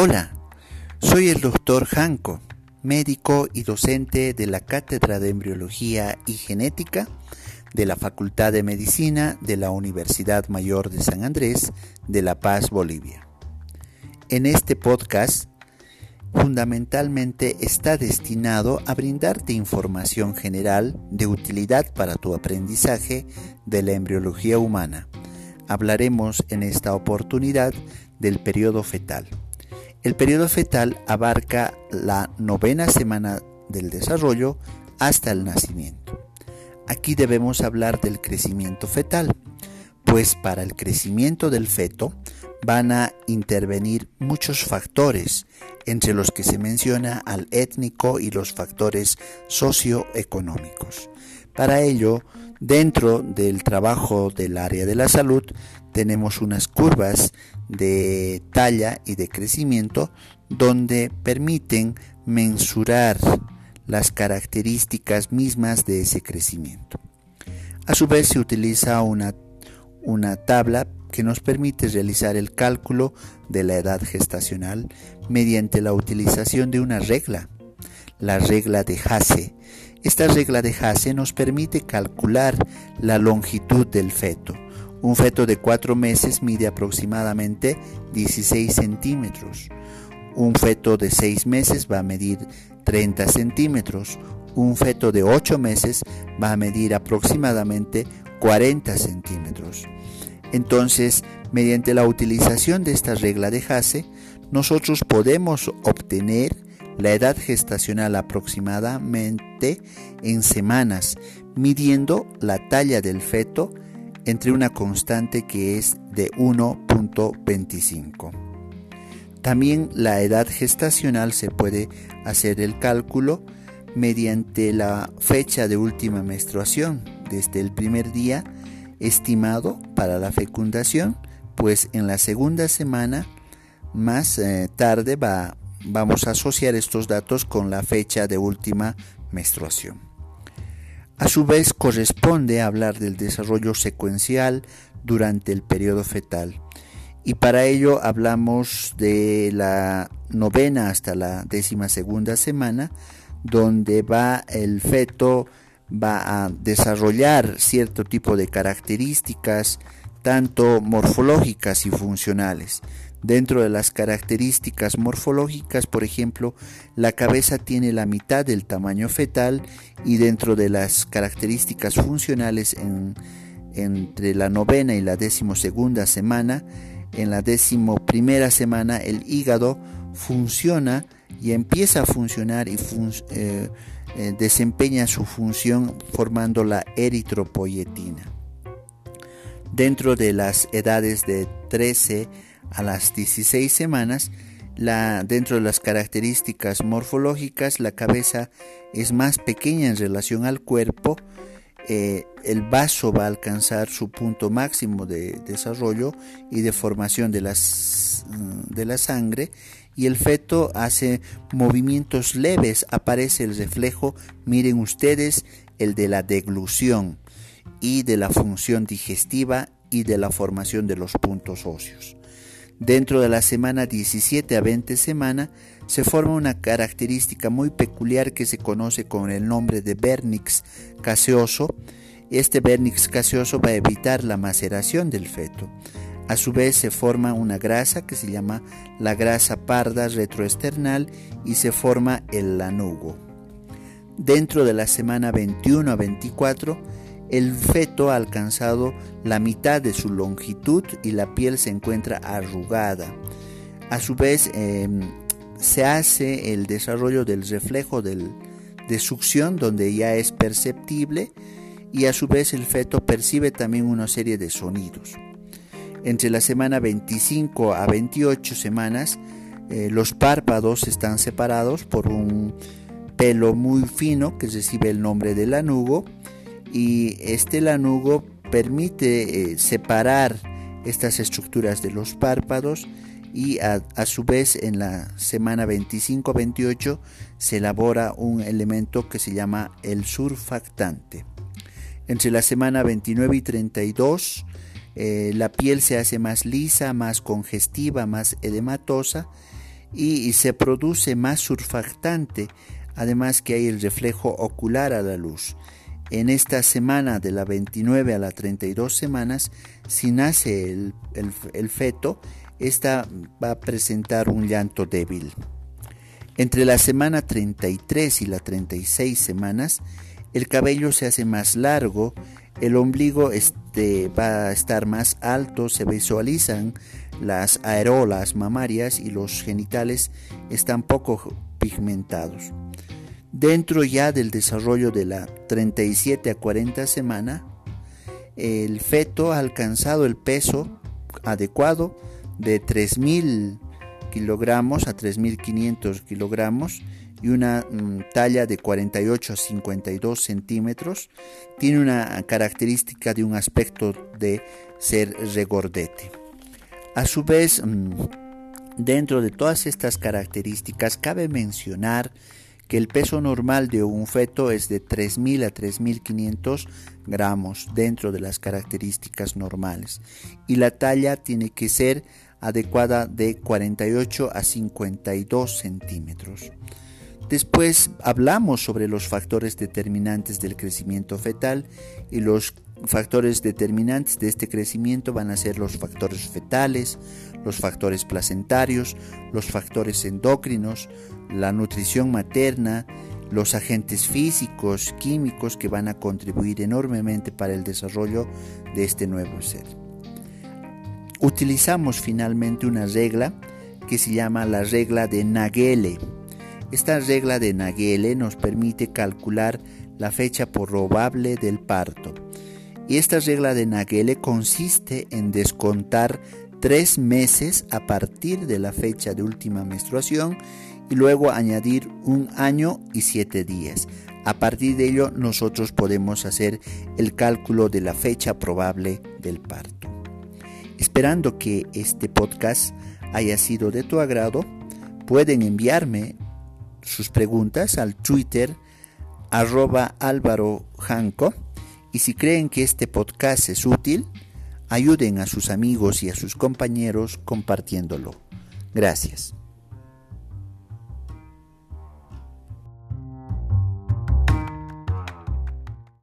Hola, soy el doctor Janko, médico y docente de la Cátedra de Embriología y Genética de la Facultad de Medicina de la Universidad Mayor de San Andrés de La Paz, Bolivia. En este podcast fundamentalmente está destinado a brindarte información general de utilidad para tu aprendizaje de la embriología humana. Hablaremos en esta oportunidad del periodo fetal. El periodo fetal abarca la novena semana del desarrollo hasta el nacimiento. Aquí debemos hablar del crecimiento fetal, pues para el crecimiento del feto van a intervenir muchos factores, entre los que se menciona al étnico y los factores socioeconómicos. Para ello, dentro del trabajo del área de la salud, tenemos unas curvas de talla y de crecimiento donde permiten mensurar las características mismas de ese crecimiento. A su vez se utiliza una, una tabla que nos permite realizar el cálculo de la edad gestacional mediante la utilización de una regla, la regla de Hasse. Esta regla de Hasse nos permite calcular la longitud del feto un feto de 4 meses mide aproximadamente 16 centímetros. Un feto de 6 meses va a medir 30 centímetros. Un feto de 8 meses va a medir aproximadamente 40 centímetros. Entonces, mediante la utilización de esta regla de Hasse, nosotros podemos obtener la edad gestacional aproximadamente en semanas, midiendo la talla del feto entre una constante que es de 1.25. También la edad gestacional se puede hacer el cálculo mediante la fecha de última menstruación, desde el primer día estimado para la fecundación, pues en la segunda semana más eh, tarde va, vamos a asociar estos datos con la fecha de última menstruación. A su vez corresponde hablar del desarrollo secuencial durante el periodo fetal. Y para ello hablamos de la novena hasta la décima segunda semana, donde va el feto va a desarrollar cierto tipo de características, tanto morfológicas y funcionales. Dentro de las características morfológicas, por ejemplo, la cabeza tiene la mitad del tamaño fetal y dentro de las características funcionales entre la novena y la decimosegunda semana, en la decimoprimera semana el hígado funciona y empieza a funcionar y eh, eh, desempeña su función formando la eritropoyetina. Dentro de las edades de 13 a las 16 semanas, dentro de las características morfológicas, la cabeza es más pequeña en relación al cuerpo, eh, el vaso va a alcanzar su punto máximo de desarrollo y de formación de, las, mm, de la sangre y el feto hace movimientos leves, aparece el reflejo, miren ustedes, el de la deglución y de la función digestiva y de la formación de los puntos óseos. Dentro de la semana 17 a 20 semana se forma una característica muy peculiar que se conoce con el nombre de vernix caseoso. Este vernix caseoso va a evitar la maceración del feto. A su vez se forma una grasa que se llama la grasa parda retroesternal y se forma el lanugo. Dentro de la semana 21 a 24 el feto ha alcanzado la mitad de su longitud y la piel se encuentra arrugada. A su vez, em, se hace el desarrollo del reflejo de succión donde ya es perceptible y a su vez el feto percibe también una serie de sonidos. Entre la semana 25 a 28 semanas, eh, los párpados están separados por un pelo muy fino que recibe el nombre de lanugo y este lanugo permite eh, separar estas estructuras de los párpados y a, su vez en la semana 25-28 se elabora un elemento que se llama el surfactante. Entre la semana 29 y 32 eh, la piel se hace más lisa, más congestiva, más edematosa y, se produce más surfactante, además que hay el reflejo ocular a la luz. En esta semana de la 29 a la 32 semanas, si nace el, el feto, esta va a presentar un llanto débil. Entre la semana 33 y la 36 semanas, el cabello se hace más largo, el ombligo este, va a estar más alto, se visualizan las aerolas mamarias y los genitales están poco pigmentados. Dentro ya del desarrollo de la 37 a 40 semana, el feto ha alcanzado el peso adecuado de 3.000 kilogramos a 3.500 kilogramos y una mm, talla de 48 a 52 centímetros. Tiene una característica de un aspecto de ser regordete. A su vez, mm, dentro de todas estas características, cabe mencionar que el peso normal de un feto es de 3.000 a 3.500 gramos dentro de las características normales y la talla tiene que ser adecuada de 48 a 52 centímetros. Después hablamos sobre los factores determinantes del crecimiento fetal y los factores determinantes de este crecimiento van a ser los factores fetales, los factores placentarios, los factores endocrinos, la nutrición materna, los agentes físicos, químicos que van a contribuir enormemente para el desarrollo de este nuevo ser utilizamos finalmente una regla que se llama la regla de Nagele. Esta regla de Nagele nos permite calcular la fecha probable del parto. Y esta regla de Nagele consiste en descontar tres meses a partir de la fecha de última menstruación y luego añadir un año y siete días. A partir de ello nosotros podemos hacer el cálculo de la fecha probable del parto. Esperando que este podcast haya sido de tu agrado, pueden enviarme sus preguntas al Twitter arroba Álvaro y si creen que este podcast es útil, ayuden a sus amigos y a sus compañeros compartiéndolo. Gracias.